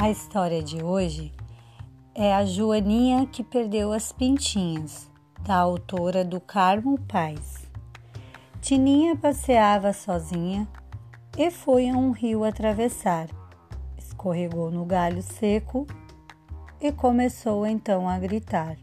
A história de hoje é a Joaninha que perdeu as pintinhas, da autora do Carmo Paz. Tininha passeava sozinha e foi a um rio atravessar. Escorregou no galho seco e começou então a gritar: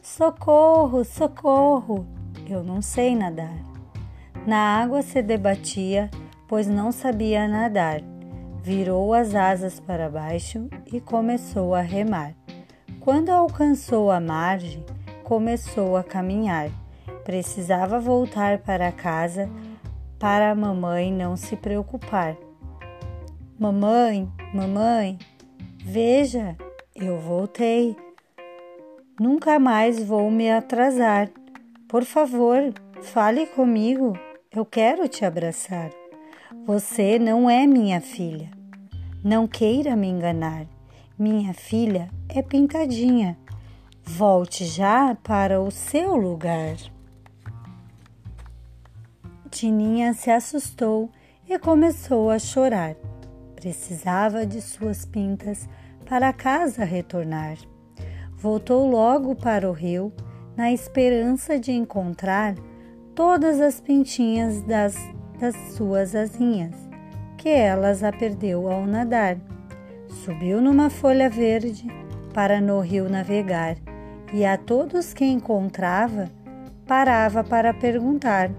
Socorro, socorro! Eu não sei nadar. Na água se debatia, pois não sabia nadar virou as asas para baixo e começou a remar. Quando alcançou a margem, começou a caminhar. Precisava voltar para casa para a mamãe não se preocupar. Mamãe, mamãe, veja, eu voltei. Nunca mais vou me atrasar. Por favor, fale comigo. Eu quero te abraçar. Você não é minha filha. Não queira me enganar. Minha filha é pintadinha. Volte já para o seu lugar. Tininha se assustou e começou a chorar. Precisava de suas pintas para casa retornar. Voltou logo para o rio, na esperança de encontrar todas as pintinhas das das suas asinhas, que elas a perdeu ao nadar. Subiu numa folha verde para no rio navegar e a todos que encontrava parava para perguntar: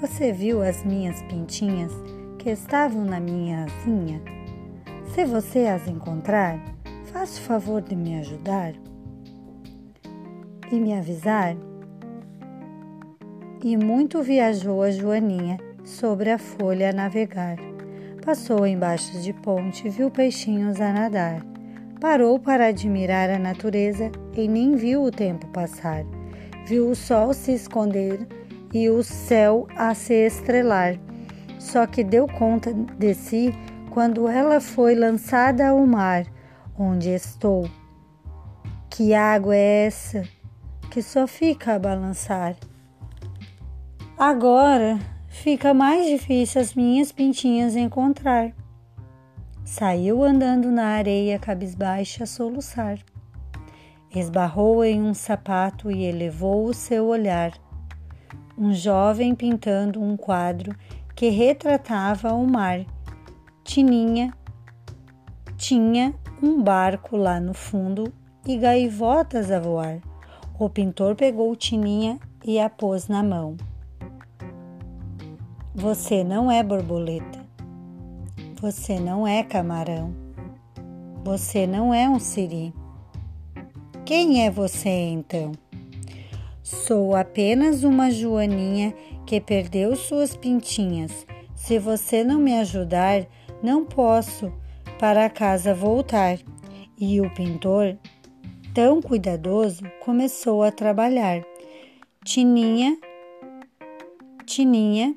Você viu as minhas pintinhas que estavam na minha asinha? Se você as encontrar, faça o favor de me ajudar e me avisar e muito viajou a Joaninha sobre a folha a navegar. Passou embaixo de ponte viu peixinhos a nadar. Parou para admirar a natureza e nem viu o tempo passar. Viu o sol se esconder e o céu a se estrelar. Só que deu conta de si quando ela foi lançada ao mar, onde estou. Que água é essa que só fica a balançar? Agora fica mais difícil as minhas pintinhas encontrar. Saiu andando na areia cabisbaixa a soluçar. Esbarrou em um sapato e elevou o seu olhar. Um jovem pintando um quadro que retratava o mar. Tininha tinha um barco lá no fundo e gaivotas a voar. O pintor pegou Tininha e a pôs na mão. Você não é borboleta. Você não é camarão. Você não é um siri. Quem é você então? Sou apenas uma joaninha que perdeu suas pintinhas. Se você não me ajudar, não posso para casa voltar. E o pintor, tão cuidadoso, começou a trabalhar. Tininha, Tininha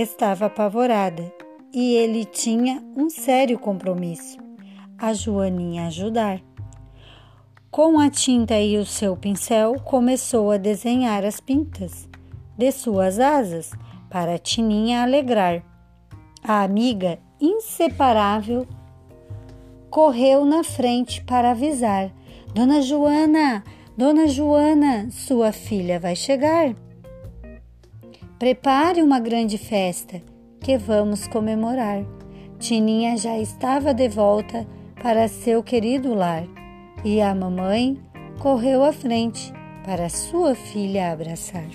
estava apavorada e ele tinha um sério compromisso: a Joaninha ajudar. Com a tinta e o seu pincel, começou a desenhar as pintas de suas asas para a Tininha alegrar. A amiga inseparável correu na frente para avisar: Dona Joana, Dona Joana, sua filha vai chegar. Prepare uma grande festa que vamos comemorar. Tininha já estava de volta para seu querido lar e a mamãe correu à frente para sua filha abraçar.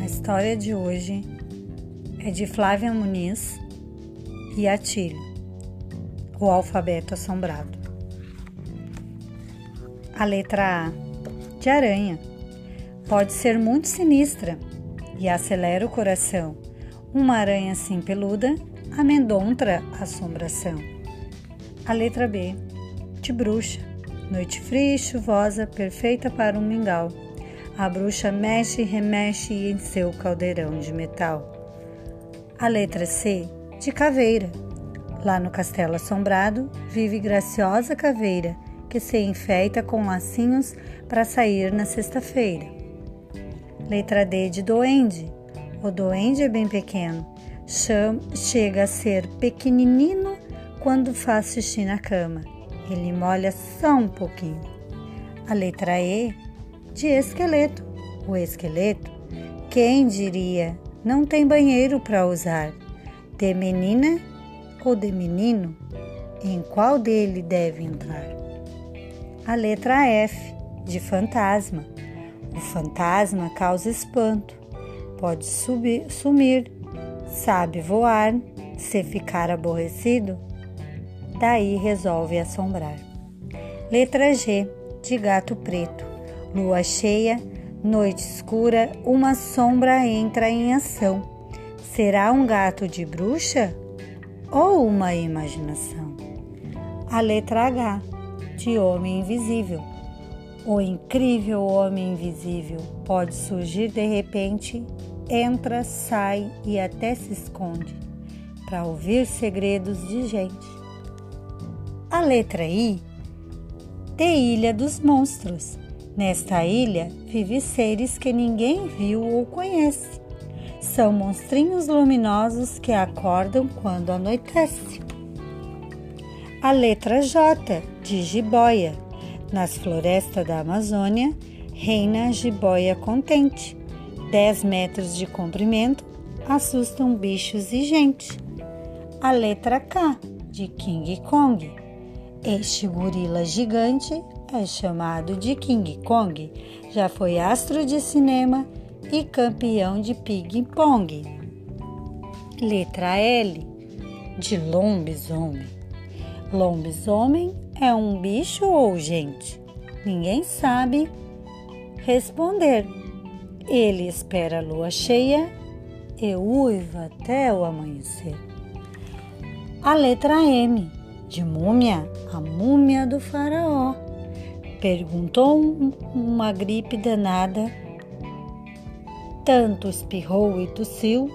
A história de hoje é de Flávia Muniz e Atílio, o alfabeto assombrado. A letra A, de aranha, pode ser muito sinistra e acelera o coração. Uma aranha assim peluda amedronta a assombração. A letra B, de bruxa, noite fria e chuvosa, perfeita para um mingau. A bruxa mexe e remexe em seu caldeirão de metal. A letra C, de caveira. Lá no castelo assombrado vive graciosa caveira que se enfeita com lacinhos para sair na sexta-feira. Letra D de doende. O doende é bem pequeno. chega a ser pequenino quando faz xixi na cama. Ele molha só um pouquinho. A letra E de esqueleto. O esqueleto, quem diria, não tem banheiro para usar. De menina ou de menino? Em qual dele deve entrar? A letra F, de fantasma. O fantasma causa espanto, pode subir, sumir, sabe voar, se ficar aborrecido, daí resolve assombrar. Letra G, de gato preto. Lua cheia, noite escura, uma sombra entra em ação. Será um gato de bruxa ou uma imaginação. A letra H, de Homem Invisível. O incrível Homem Invisível pode surgir de repente, entra, sai e até se esconde para ouvir segredos de gente. A letra I, de Ilha dos Monstros. Nesta ilha vive seres que ninguém viu ou conhece são monstrinhos luminosos que acordam quando anoitece. A letra J de jiboia. Nas florestas da Amazônia reina a jiboia contente. 10 metros de comprimento, assustam bichos e gente. A letra K de King Kong. Este gorila gigante é chamado de King Kong. Já foi astro de cinema e campeão de ping-pong. Letra L de lobisomem. Lobisomem é um bicho ou gente? Ninguém sabe responder. Ele espera a lua cheia e uiva até o amanhecer. A letra M de múmia, a múmia do faraó. Perguntou uma gripe danada tanto espirrou e tossiu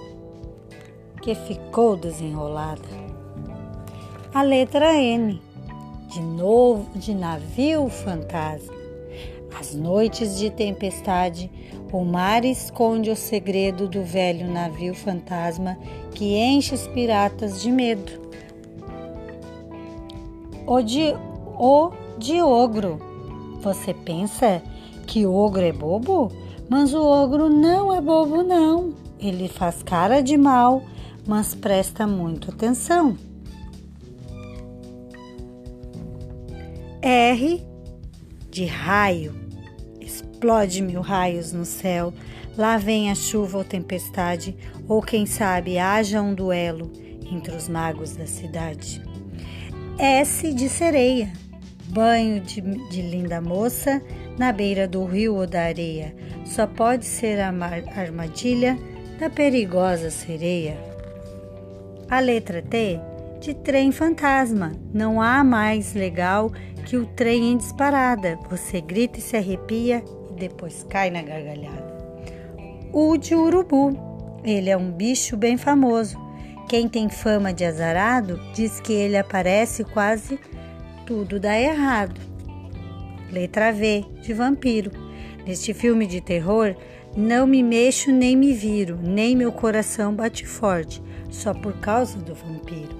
que ficou desenrolada. A letra N, de novo de navio fantasma. Às noites de tempestade, o mar esconde o segredo do velho navio fantasma que enche os piratas de medo. O de, o de ogro. Você pensa que ogro é bobo? Mas o ogro não é bobo, não. Ele faz cara de mal, mas presta muito atenção. R de raio. Explode mil raios no céu. Lá vem a chuva ou tempestade, ou quem sabe haja um duelo entre os magos da cidade. S de sereia. Banho de, de linda moça na beira do rio ou da areia. Só pode ser a armadilha da perigosa sereia. A letra T de trem fantasma. Não há mais legal que o trem em disparada. Você grita e se arrepia e depois cai na gargalhada. O de urubu. Ele é um bicho bem famoso. Quem tem fama de azarado diz que ele aparece quase tudo dá errado. Letra V, de vampiro. Neste filme de terror, não me mexo nem me viro, nem meu coração bate forte, só por causa do vampiro.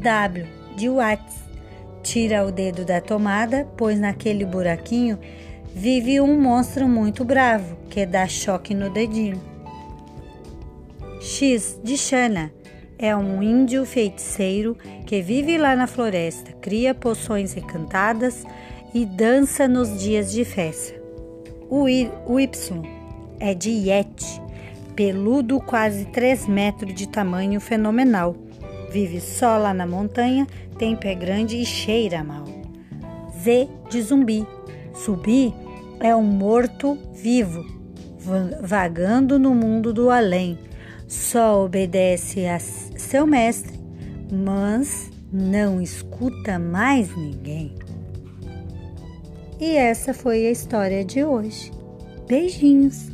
W, de Watts. Tira o dedo da tomada, pois naquele buraquinho vive um monstro muito bravo que dá choque no dedinho. X, de Xana. É um índio feiticeiro que vive lá na floresta, cria poções encantadas e dança nos dias de festa. O, y é de Yeti, peludo quase 3 metros de tamanho fenomenal. Vive só lá na montanha, tem pé grande e cheira mal. Z de zumbi. Zumbi é um morto vivo, vagando no mundo do além. Só obedece a seu mestre, mas não escuta mais ninguém. E essa foi a história de hoje. Beijinhos!